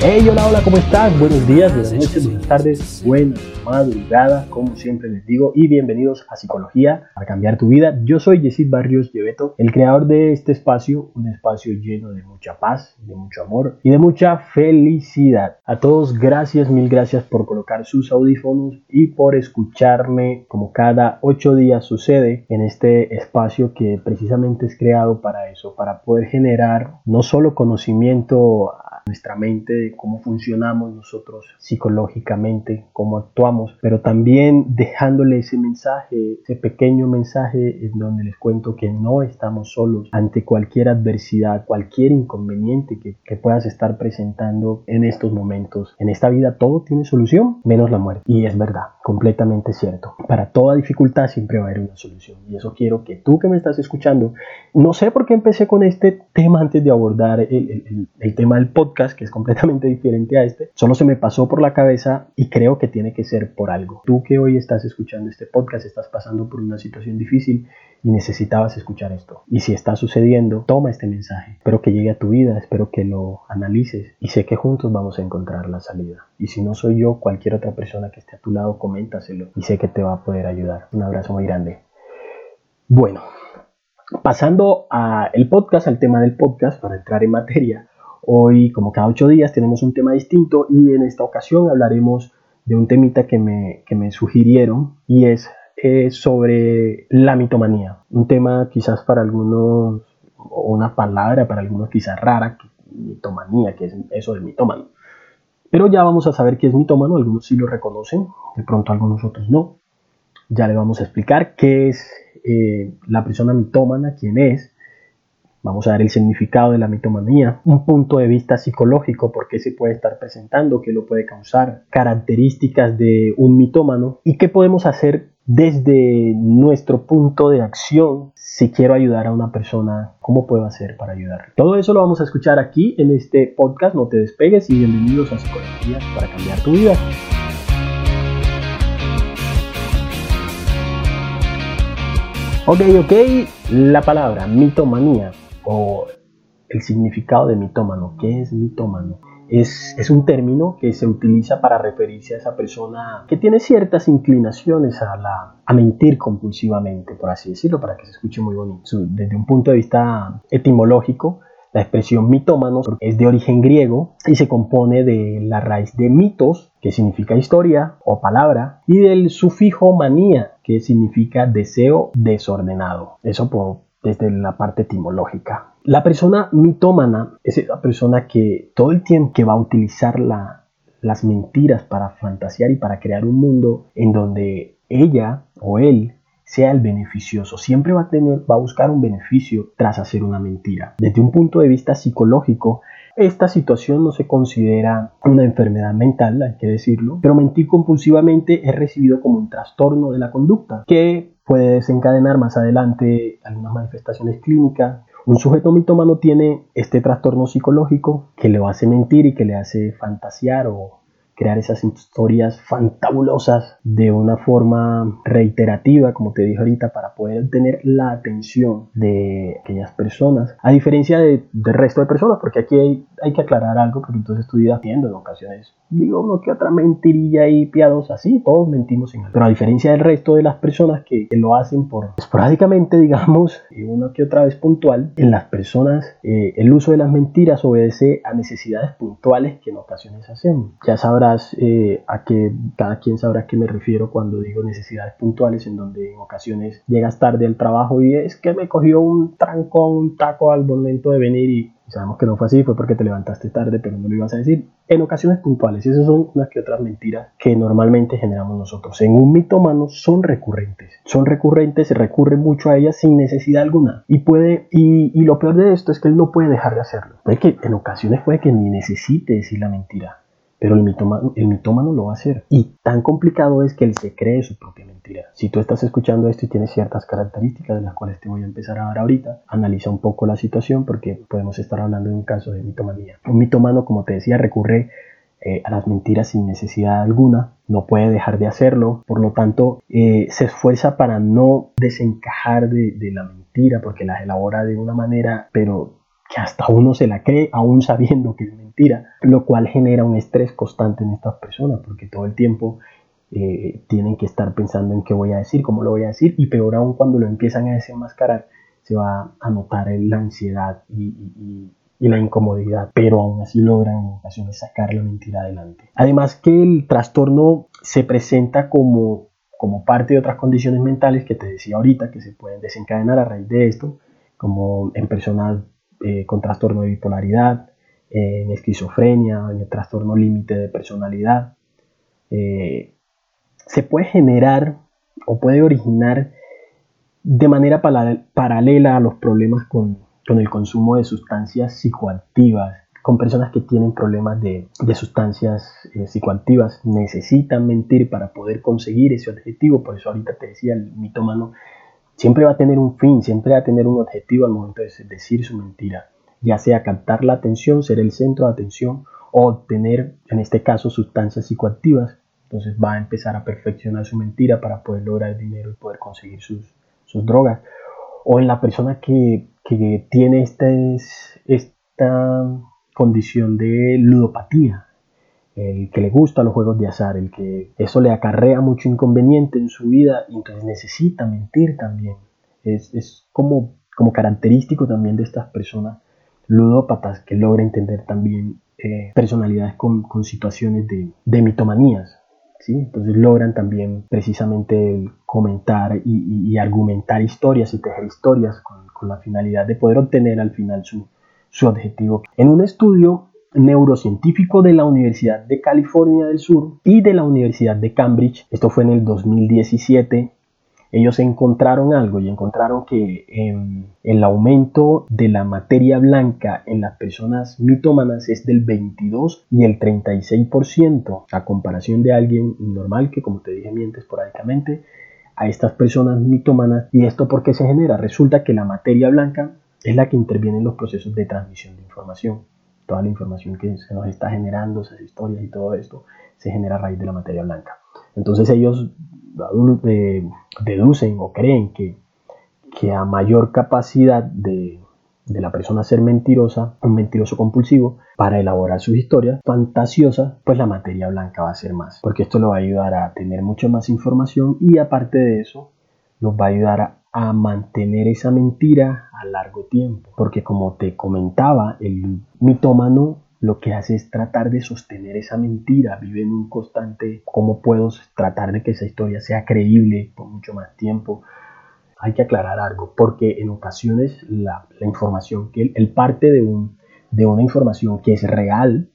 Hey, hola, hola, ¿cómo estás? Buenos días, buenas noches, buenas tardes, buena madrugada, como siempre les digo, y bienvenidos a Psicología para cambiar tu vida. Yo soy Yesid Barrios Lleveto, el creador de este espacio, un espacio lleno de mucha paz, de mucho amor y de mucha felicidad. A todos, gracias, mil gracias por colocar sus audífonos y por escucharme como cada ocho días sucede en este espacio que precisamente es creado para eso, para poder generar no solo conocimiento nuestra mente, de cómo funcionamos nosotros psicológicamente, cómo actuamos, pero también dejándole ese mensaje, ese pequeño mensaje en donde les cuento que no estamos solos ante cualquier adversidad, cualquier inconveniente que, que puedas estar presentando en estos momentos. En esta vida todo tiene solución, menos la muerte. Y es verdad, completamente cierto. Para toda dificultad siempre va a haber una solución. Y eso quiero que tú que me estás escuchando, no sé por qué empecé con este tema antes de abordar el, el, el tema del podcast que es completamente diferente a este, solo se me pasó por la cabeza y creo que tiene que ser por algo. Tú que hoy estás escuchando este podcast, estás pasando por una situación difícil y necesitabas escuchar esto. Y si está sucediendo, toma este mensaje. Espero que llegue a tu vida, espero que lo analices y sé que juntos vamos a encontrar la salida. Y si no soy yo, cualquier otra persona que esté a tu lado, coméntaselo y sé que te va a poder ayudar. Un abrazo muy grande. Bueno, pasando al podcast, al tema del podcast, para entrar en materia, Hoy, como cada ocho días, tenemos un tema distinto y en esta ocasión hablaremos de un temita que me, que me sugirieron y es eh, sobre la mitomanía. Un tema quizás para algunos, o una palabra para algunos quizás rara, mitomanía, que es eso de mitómano. Pero ya vamos a saber qué es mitómano, algunos sí lo reconocen, de pronto algunos otros no. Ya le vamos a explicar qué es eh, la persona mitómana, quién es, Vamos a ver el significado de la mitomanía, un punto de vista psicológico, por qué se puede estar presentando, qué lo puede causar, características de un mitómano y qué podemos hacer desde nuestro punto de acción si quiero ayudar a una persona, ¿cómo puedo hacer para ayudar? Todo eso lo vamos a escuchar aquí en este podcast, no te despegues y bienvenidos a Psicología para cambiar tu vida. Ok, ok, la palabra mitomanía o el significado de mitómano. ¿Qué es mitómano? Es, es, un término que se utiliza para referirse a esa persona que tiene ciertas inclinaciones a, la, a mentir compulsivamente, por así decirlo, para que se escuche muy bonito. Desde un punto de vista etimológico, la expresión mitómano es de origen griego y se compone de la raíz de mitos, que significa historia o palabra, y del sufijo manía, que significa deseo desordenado. Eso por, desde la parte etimológica. La persona mitómana es esa persona que todo el tiempo que va a utilizar las mentiras para fantasear y para crear un mundo en donde ella o él sea el beneficioso. Siempre va a tener, va a buscar un beneficio tras hacer una mentira. Desde un punto de vista psicológico, esta situación no se considera una enfermedad mental, hay que decirlo, pero mentir compulsivamente es recibido como un trastorno de la conducta que puede desencadenar más adelante algunas manifestaciones clínicas. Un sujeto mitómano tiene este trastorno psicológico que le hace mentir y que le hace fantasear o crear esas historias fantabulosas de una forma reiterativa, como te dije ahorita, para poder tener la atención de aquellas personas, a diferencia del resto de personas, porque aquí hay, hay, que aclarar algo, porque entonces estoy haciendo en ocasiones, digo uno que otra mentirilla y piadosa, sí, todos mentimos en algo, pero a diferencia del resto de las personas que, lo hacen por esporádicamente, digamos, y una que otra vez puntual, en las personas eh, el uso de las mentiras obedece a necesidades puntuales que en ocasiones hacemos. Ya sabrás eh, a que cada quien sabrá a qué me refiero cuando digo necesidades puntuales, en donde en ocasiones llegas tarde al trabajo y es que me cogió un trancón, un taco al momento de venir y sabemos que no fue así, fue porque te levantaste tarde, pero no lo ibas a decir. En ocasiones puntuales, esas son unas que otras mentiras que normalmente generamos nosotros. En un mitómano son recurrentes, son recurrentes, se recurre mucho a ellas sin necesidad alguna. Y puede, y, y lo peor de esto es que él no puede dejar de hacerlo. Puede que en ocasiones puede que ni necesite decir la mentira pero el mitómano, el mitómano lo va a hacer. Y tan complicado es que él se cree su propia mentira. Si tú estás escuchando esto y tienes ciertas características de las cuales te voy a empezar a dar ahorita, analiza un poco la situación porque podemos estar hablando de un caso de mitomanía. Un mitómano, como te decía, recurre eh, a las mentiras sin necesidad alguna, no puede dejar de hacerlo, por lo tanto eh, se esfuerza para no desencajar de, de la mentira porque las elabora de una manera, pero que hasta uno se la cree aún sabiendo que es mentira, lo cual genera un estrés constante en estas personas porque todo el tiempo eh, tienen que estar pensando en qué voy a decir, cómo lo voy a decir y peor aún cuando lo empiezan a desenmascarar se va a notar la ansiedad y, la incomodidad, pero aún así logran en ocasiones sacar la mentira adelante. Además que el trastorno se presenta como, como parte de otras condiciones mentales que te decía ahorita que se pueden desencadenar a raíz de esto, como en personas eh, con trastorno de bipolaridad, eh, en esquizofrenia, en el trastorno límite de personalidad. Eh, se puede generar o puede originar de manera paralela a los problemas con, el consumo de sustancias psicoactivas. Con personas que tienen problemas de, sustancias psicoactivas necesitan mentir para poder conseguir ese objetivo. Por eso ahorita te decía, el mitómano siempre va a tener un fin, siempre va a tener un objetivo al momento de decir su mentira, ya sea captar la atención, ser el centro de atención o obtener, en este caso, sustancias psicoactivas. Entonces va a empezar a perfeccionar su mentira para poder lograr dinero y poder conseguir sus, drogas. O en la persona que, tiene este, esta condición de ludopatía, el que le gusta los juegos de azar, el que eso le acarrea mucho inconveniente en su vida y entonces necesita mentir también. Es, como, como característico también de estas personas ludópatas que logra entender también eh, personalidades con, situaciones de, mitomanías. ¿sí? Entonces logran también precisamente comentar y, argumentar historias y tejer historias con, con, la finalidad de poder obtener al final su, su objetivo. En un estudio neurocientífico de la Universidad de California del Sur y de la Universidad de Cambridge. Esto fue en el 2017. Ellos encontraron algo y encontraron que em, el aumento de la materia blanca en las personas mitómanas es del 22 y el 36% a comparación de alguien normal que como te dije miente esporádicamente a estas personas mitómanas. Y esto porque se genera resulta que la materia blanca es la que interviene en los procesos de transmisión de información. Toda la información que se nos está generando, esas historias y todo esto, se genera a raíz de la materia blanca. Entonces ellos eh, deducen o creen que, que a mayor capacidad de, de la persona ser mentirosa, un mentiroso compulsivo, para elaborar sus historias fantasiosas, pues la materia blanca va a ser más, porque esto lo va a ayudar a tener mucho más información y aparte de eso, nos va a ayudar a a mantener esa mentira a largo tiempo. Porque como te comentaba, el mitómano lo que hace es tratar de sostener esa mentira, vive en un constante, ¿cómo puedo tratar de que esa historia sea creíble por mucho más tiempo? Hay que aclarar algo, porque en ocasiones la, información que él, parte de, un, de una información que es real,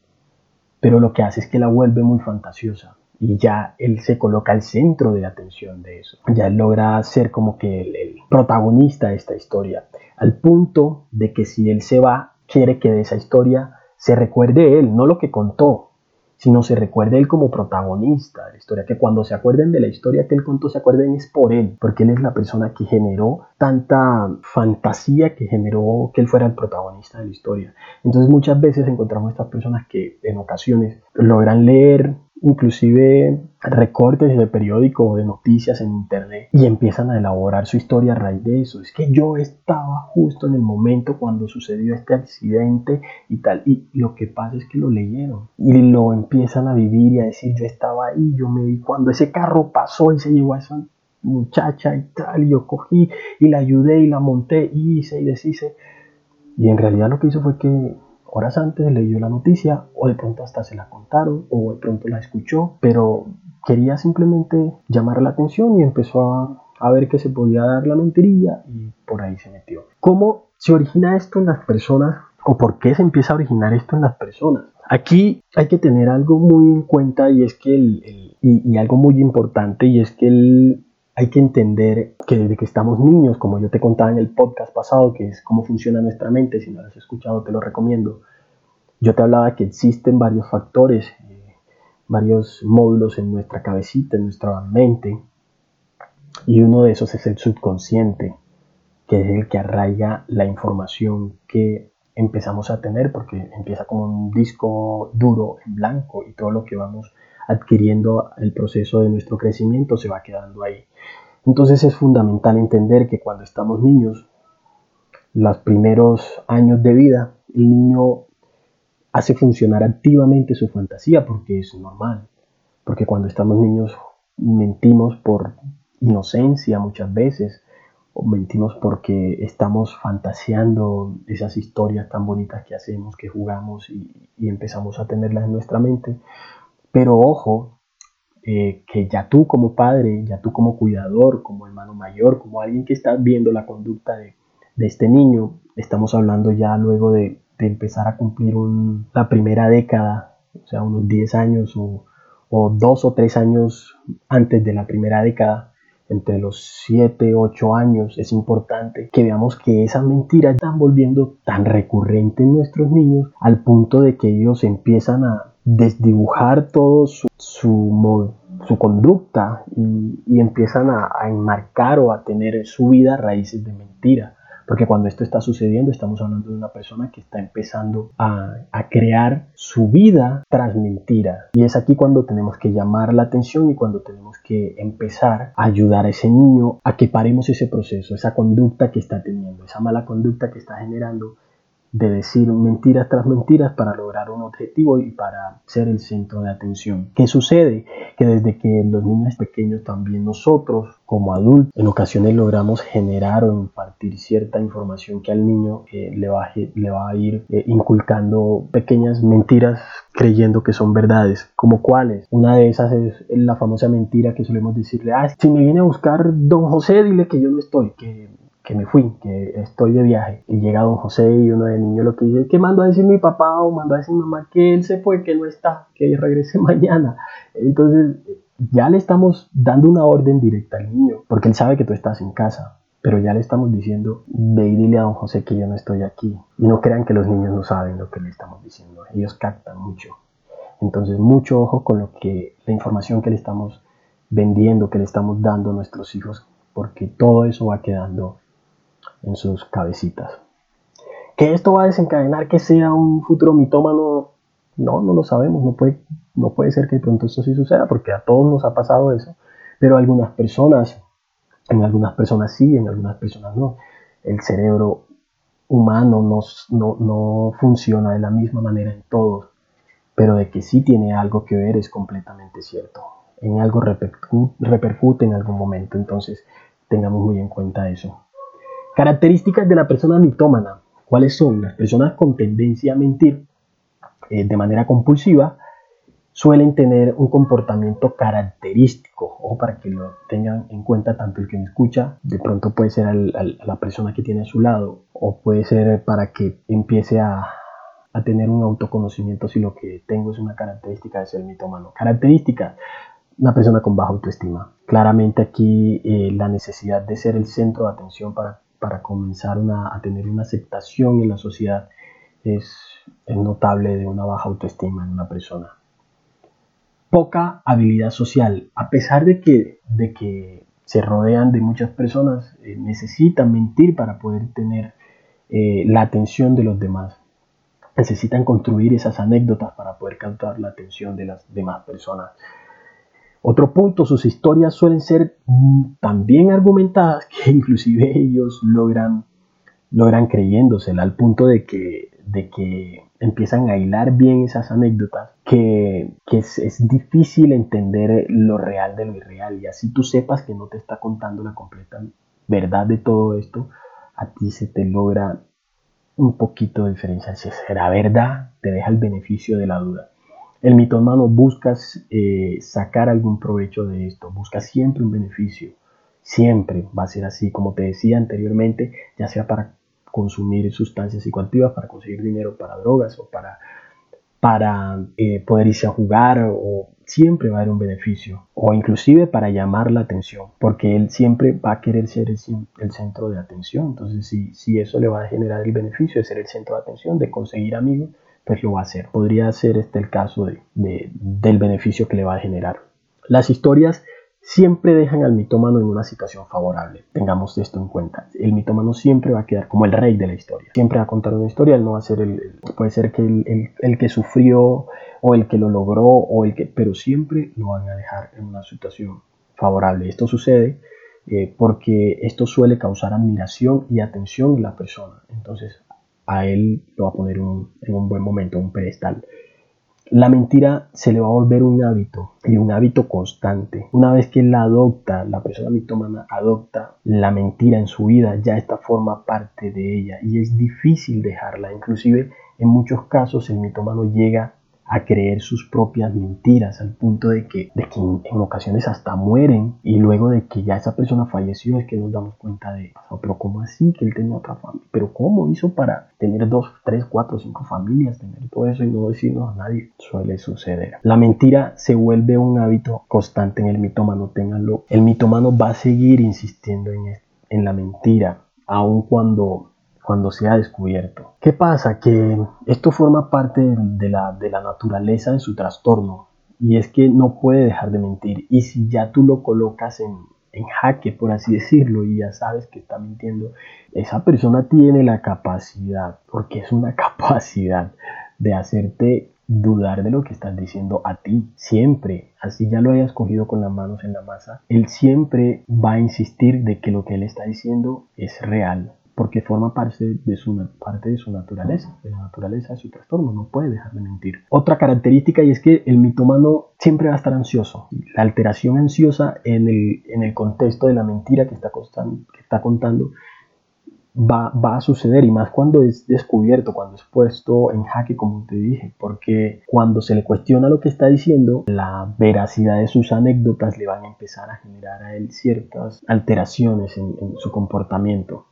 pero lo que hace es que la vuelve muy fantasiosa y ya él se coloca al centro de atención de eso. Ya él logra ser como que el, protagonista de esta historia, al punto de que si él se va, quiere que de esa historia se recuerde él, no lo que contó, sino se recuerde él como protagonista de la historia, que cuando se acuerden de la historia que él contó, se acuerden es por él, porque él es la persona que generó tanta fantasía, que generó que él fuera el protagonista de la historia. Entonces muchas veces encontramos estas personas que en ocasiones logran leer inclusive recortes de periódico o de noticias en internet y empiezan a elaborar su historia a raíz de eso. Es que yo estaba justo en el momento cuando sucedió este accidente y tal. Y lo que pasa es que lo leyeron y lo empiezan a vivir y a decir yo estaba ahí, yo me vi cuando ese carro pasó y se llevó a esa muchacha y tal, y yo cogí y la ayudé y la monté y hice y deshice. Y en realidad lo que hizo fue que horas antes leyó la noticia o de pronto hasta se la contaron o de pronto la escuchó, pero quería simplemente llamar la atención y empezó a, a ver que se podía dar la mentirilla y por ahí se metió. ¿Cómo se origina esto en las personas o por qué se empieza a originar esto en las personas? Aquí hay que tener algo muy en cuenta y es que el, y, y, algo muy importante y es que el, hay que entender que desde que estamos niños, como yo te contaba en el podcast pasado, que es cómo funciona nuestra mente, si no lo has escuchado te lo recomiendo, yo te hablaba que existen varios factores, eh, varios módulos en nuestra cabecita, en nuestra mente, y uno de esos es el subconsciente, que es el que arraiga la información que empezamos a tener, porque empieza como un disco duro en blanco y todo lo que vamos adquiriendo el proceso de nuestro crecimiento se va quedando ahí. Entonces es fundamental entender que cuando estamos niños, los primeros años de vida, el niño hace funcionar activamente su fantasía porque es normal. Porque cuando estamos niños mentimos por inocencia muchas veces, o mentimos porque estamos fantaseando esas historias tan bonitas que hacemos, que jugamos y, empezamos a tenerlas en nuestra mente. Pero ojo, eh, que ya tú como padre, ya tú como cuidador, como hermano mayor, como alguien que está viendo la conducta de, este niño, estamos hablando ya luego de, empezar a cumplir la primera década, o sea, unos 10 años o, o dos o tres años antes de la primera década, entre los 7, 8 años, es importante que veamos que esas mentiras están volviendo tan recurrentes en nuestros niños al punto de que ellos empiezan a desdibujar todo su, su, conducta y, empiezan a, a, enmarcar o a tener su vida raíces de mentira. Porque cuando esto está sucediendo, estamos hablando de una persona que está empezando a, crear su vida tras mentira. Y es aquí cuando tenemos que llamar la atención y cuando tenemos que empezar a ayudar a ese niño a que paremos ese proceso, esa conducta que está teniendo, esa mala conducta que está generando de decir mentiras tras mentiras para lograr un objetivo y para ser el centro de atención. ¿Qué sucede? Que desde que los niños pequeños también nosotros como adultos en ocasiones logramos generar o impartir cierta información que al niño eh, le, va, a ir eh, inculcando pequeñas mentiras creyendo que son verdades, como cuáles. Una de esas es la famosa mentira que solemos decirle, ah, si me viene a buscar don José, dile que yo no estoy, que que me fui, que estoy de viaje. Y llega don José y uno de niño lo que dice, que mando a decir mi papá o mando a decir mamá que él se fue, que no está, que regrese mañana. Entonces ya le estamos dando una orden directa al niño, porque él sabe que tú estás en casa. Pero ya le estamos diciendo, ve y dile a don José que yo no estoy aquí. Y no crean que los niños no saben lo que le estamos diciendo. Ellos captan mucho. Entonces, mucho ojo con lo que la información que le estamos vendiendo, que le estamos dando a nuestros hijos, porque todo eso va quedando en sus cabecitas. Que esto va a desencadenar que sea un futuro mitómano, no, no lo sabemos, no puede, no puede ser que de pronto esto sí suceda, porque a todos nos ha pasado eso, pero algunas personas, en algunas personas sí, en algunas personas no. El cerebro humano no, no, no funciona de la misma manera en todos, pero de que sí tiene algo que ver es completamente cierto. En algo repercute en algún momento, entonces tengamos muy en cuenta eso. Características de la persona mitómana. ¿Cuáles son? Las personas con tendencia a mentir eh, de manera compulsiva suelen tener un comportamiento característico, o para que lo tengan en cuenta tanto el que me escucha, de pronto puede ser la persona que tiene a su lado, o puede ser para que empiece a, tener un autoconocimiento si lo que tengo es una característica de ser mitómano. Características, una persona con baja autoestima. Claramente aquí eh, la necesidad de ser el centro de atención para para comenzar a tener una aceptación en la sociedad es, notable de una baja autoestima en una persona. Poca habilidad social, a pesar de que, de que se rodean de muchas personas, eh, necesitan mentir para poder tener eh, la atención de los demás. Necesitan construir esas anécdotas para poder captar la atención de las demás personas. Otro punto, sus historias suelen ser mm, tan bien argumentadas que inclusive ellos logran, logran creyéndosela al punto de que, de que empiezan a hilar bien esas anécdotas que, es, difícil entender lo real de lo irreal y así tú sepas que no te está contando la completa verdad de todo esto, a ti se te logra un poquito de diferencia. Si será verdad, te deja el beneficio de la duda. El mitómano busca eh, sacar algún provecho de esto, busca siempre un beneficio, siempre va a ser así, como te decía anteriormente, ya sea para consumir sustancias psicoactivas, para conseguir dinero para drogas o para, para eh, poder irse a jugar o siempre va a haber un beneficio o inclusive para llamar la atención porque él siempre va a querer ser el, el centro de atención. Entonces si, si eso le va a generar el beneficio de ser el centro de atención de conseguir amigos pues lo va a hacer. Podría ser este el caso de, del beneficio que le va a generar. Las historias siempre dejan al mitómano en una situación favorable. Tengamos esto en cuenta. El mitómano siempre va a quedar como el rey de la historia. Siempre va a contar una historia, él no va a ser el, puede ser que el, el, que sufrió o el que lo logró o el que, pero siempre lo van a dejar en una situación favorable. Esto sucede eh, porque esto suele causar admiración y atención en la persona. Entonces a él lo va a poner en un buen momento, un pedestal. La mentira se le va a volver un hábito y un hábito constante. Una vez que la adopta, la persona mitómana adopta la mentira en su vida, ya esta forma parte de ella y es difícil dejarla. Inclusive en muchos casos el mitómano llega a creer sus propias mentiras al punto de que, de que en, ocasiones hasta mueren y luego de que ya esa persona falleció es que nos damos cuenta de, pero ¿cómo así que él tenía otra familia? ¿Pero cómo hizo para tener dos, tres, cuatro, cinco familias, tener todo eso y no decirnos a nadie? Suele suceder. La mentira se vuelve un hábito constante en el mitómano, ténganlo. El mitómano va a seguir insistiendo en, en la mentira, aun cuando cuando se ha descubierto. ¿Qué pasa? Que esto forma parte de la, de la naturaleza de su trastorno y es que no puede dejar de mentir y si ya tú lo colocas en, en jaque, por así decirlo, y ya sabes que está mintiendo, esa persona tiene la capacidad, porque es una capacidad de hacerte dudar de lo que estás diciendo a ti, siempre, así ya lo hayas cogido con las manos en la masa, él siempre va a insistir de que lo que él está diciendo es real, porque forma parte de, su, parte de su naturaleza, de la naturaleza de su trastorno, no puede dejar de mentir. Otra característica y es que el mitómano siempre va a estar ansioso. La alteración ansiosa en el, en el contexto de la mentira que está, que está contando va, va, a suceder y más cuando es descubierto, cuando es puesto en jaque, como te dije, porque cuando se le cuestiona lo que está diciendo, la veracidad de sus anécdotas le van a empezar a generar a él ciertas alteraciones en su comportamiento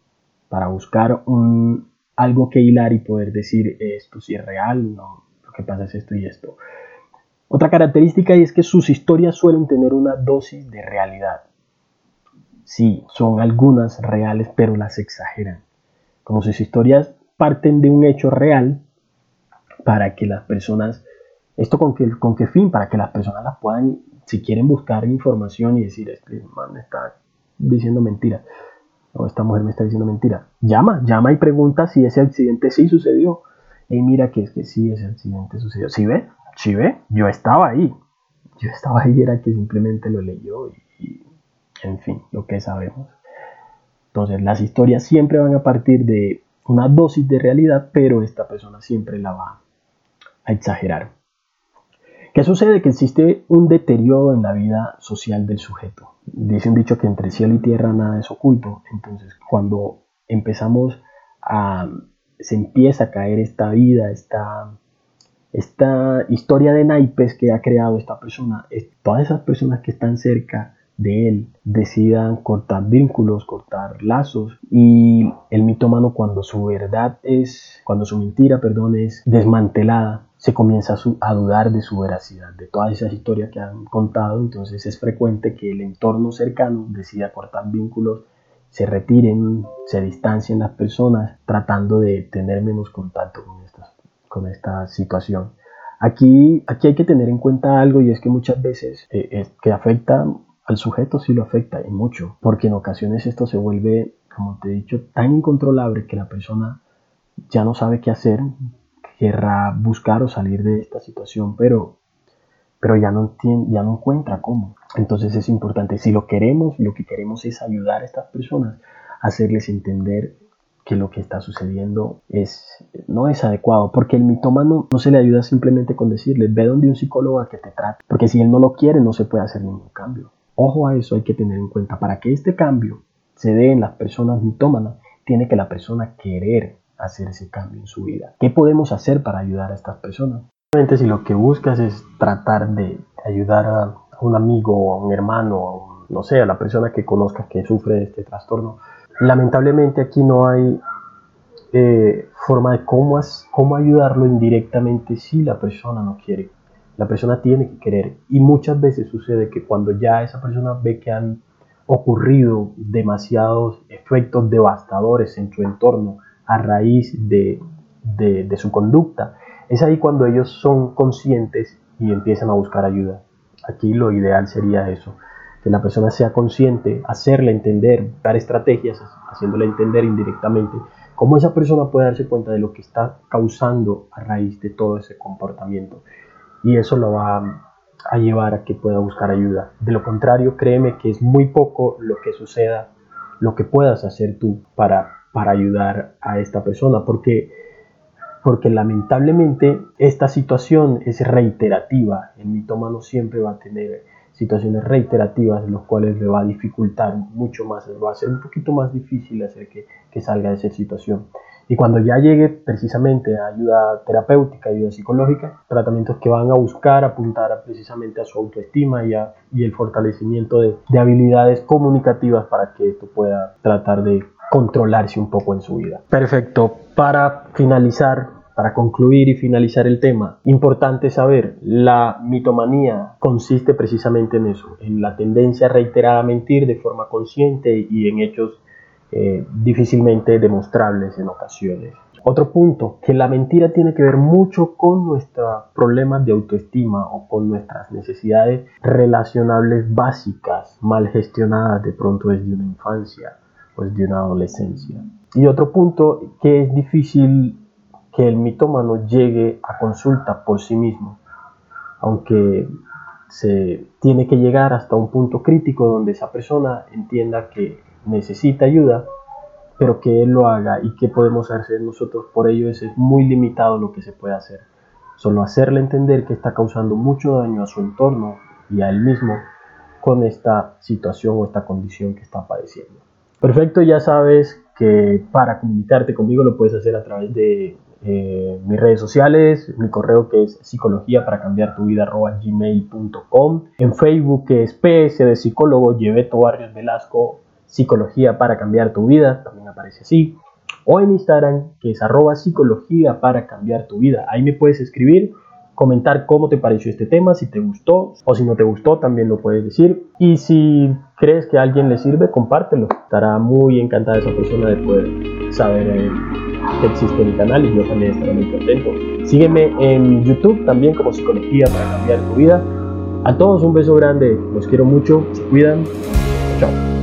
para buscar un, algo que hilar y poder decir esto si es real, no, lo que pasa es esto y esto. Otra característica es que sus historias suelen tener una dosis de realidad. Sí, son algunas reales, pero las exageran. Como sus historias parten de un hecho real para que las personas, esto con qué, con qué fin, para que las personas las puedan, si quieren buscar información y decir, este man está diciendo mentiras, o esta mujer me está diciendo mentira. Llama, llama y pregunta si ese accidente sí sucedió. Y mira que es que sí, ese accidente sucedió. ¿Sí ve? ¿Sí ve? Yo estaba ahí. Yo estaba ahí, era que simplemente lo leyó y, en fin, lo que sabemos. Entonces, las historias siempre van a partir de una dosis de realidad, pero esta persona siempre la va a exagerar. ¿Qué sucede? Que existe un deterioro en la vida social del sujeto. Dice un dicho que entre cielo y tierra nada es oculto. Entonces, cuando empezamos a. se empieza a caer esta vida, esta, esta historia de naipes que ha creado esta persona, todas esas personas que están cerca de él decidan cortar vínculos, cortar lazos y el mitómano cuando su verdad es, cuando su mentira, perdón, es desmantelada, se comienza a, dudar de su veracidad, de todas esas historias que han contado, entonces es frecuente que el entorno cercano decida cortar vínculos, se retiren, se distancien las personas, tratando de tener menos contacto con esta, con esta situación. Aquí, aquí hay que tener en cuenta algo y es que muchas veces eh, es que afecta al sujeto sí lo afecta y mucho, porque en ocasiones esto se vuelve, como te he dicho, tan incontrolable que la persona ya no sabe qué hacer, querrá buscar o salir de esta situación, pero, pero ya, no ya no encuentra cómo. Entonces es importante, si lo queremos, lo que queremos es ayudar a estas personas, hacerles entender que lo que está sucediendo es, no es adecuado, porque el mitómano no se le ayuda simplemente con decirle, ve donde un psicólogo a que te trate, porque si él no lo quiere no se puede hacer ningún cambio. Ojo a eso hay que tener en cuenta, para que este cambio se dé en las personas mitómanas, tiene que la persona querer hacer ese cambio en su vida. ¿Qué podemos hacer para ayudar a estas personas? Obviamente si lo que buscas es tratar de ayudar a un amigo a un hermano o no sé, a la persona que conozcas que sufre de este trastorno, lamentablemente aquí no hay eh, forma de cómo, cómo ayudarlo indirectamente si la persona no quiere. La persona tiene que querer y muchas veces sucede que cuando ya esa persona ve que han ocurrido demasiados efectos devastadores en su entorno, a raíz de, su conducta, Es ahí cuando ellos son conscientes y empiezan a buscar ayuda. Aquí lo ideal sería eso, que la persona sea consciente, hacerle entender, dar estrategias, haciéndole entender indirectamente cómo esa persona puede darse cuenta de lo que está causando a raíz de todo ese comportamiento. Y eso lo va a llevar a que pueda buscar ayuda. De lo contrario, créeme que es muy poco lo que suceda, lo que puedas hacer tú para, para ayudar a esta persona, porque, porque lamentablemente esta situación es reiterativa. El mitómano siempre va a tener situaciones reiterativas en las cuales le va a dificultar mucho más, va a ser un poquito más difícil hacer que, que salga de esa situación. Y cuando ya llegue precisamente a ayuda terapéutica, ayuda psicológica, tratamientos que van a buscar apuntar precisamente a su autoestima y, y el fortalecimiento de, de habilidades comunicativas para que esto pueda tratar de controlarse un poco en su vida. Perfecto. Para finalizar, para concluir y finalizar el tema, importante saber, la mitomanía consiste precisamente en eso, en la tendencia a reiterar a mentir de forma consciente y en hechos eh, difícilmente demostrables en ocasiones. Otro punto, que la mentira tiene que ver mucho con nuestros problemas de autoestima o con nuestras necesidades relacionables básicas, mal gestionadas de pronto desde una infancia o desde una adolescencia. Y otro punto, que es difícil que el mitómano llegue a consulta por sí mismo, aunque se tiene que llegar hasta un punto crítico donde esa persona entienda que necesita ayuda, pero que él lo haga y qué podemos hacer nosotros por ello es, muy limitado lo que se puede hacer. Solo hacerle entender que está causando mucho daño a su entorno y a él mismo con esta situación o esta condición que está padeciendo. Perfecto, ya sabes que para comunicarte conmigo lo puedes hacer a través de eh, mis redes sociales, mi correo que es psicología para cambiar tu vida gmail.com, en Facebook que es PS de psicólogo Lleveto Barrios Velasco psicología para cambiar tu vida, también aparece así, o en Instagram, que es arroba psicología para cambiar tu vida. Ahí me puedes escribir, comentar cómo te pareció este tema, si te gustó o si no te gustó, también lo puedes decir. Y si crees que a alguien le sirve, compártelo. Estará muy encantada esa persona de poder saber eh, que existe mi canal y yo también estaré muy contento. Sígueme en YouTube también como Psicología para cambiar tu vida. A todos un beso grande, los quiero mucho, se cuidan. Chao.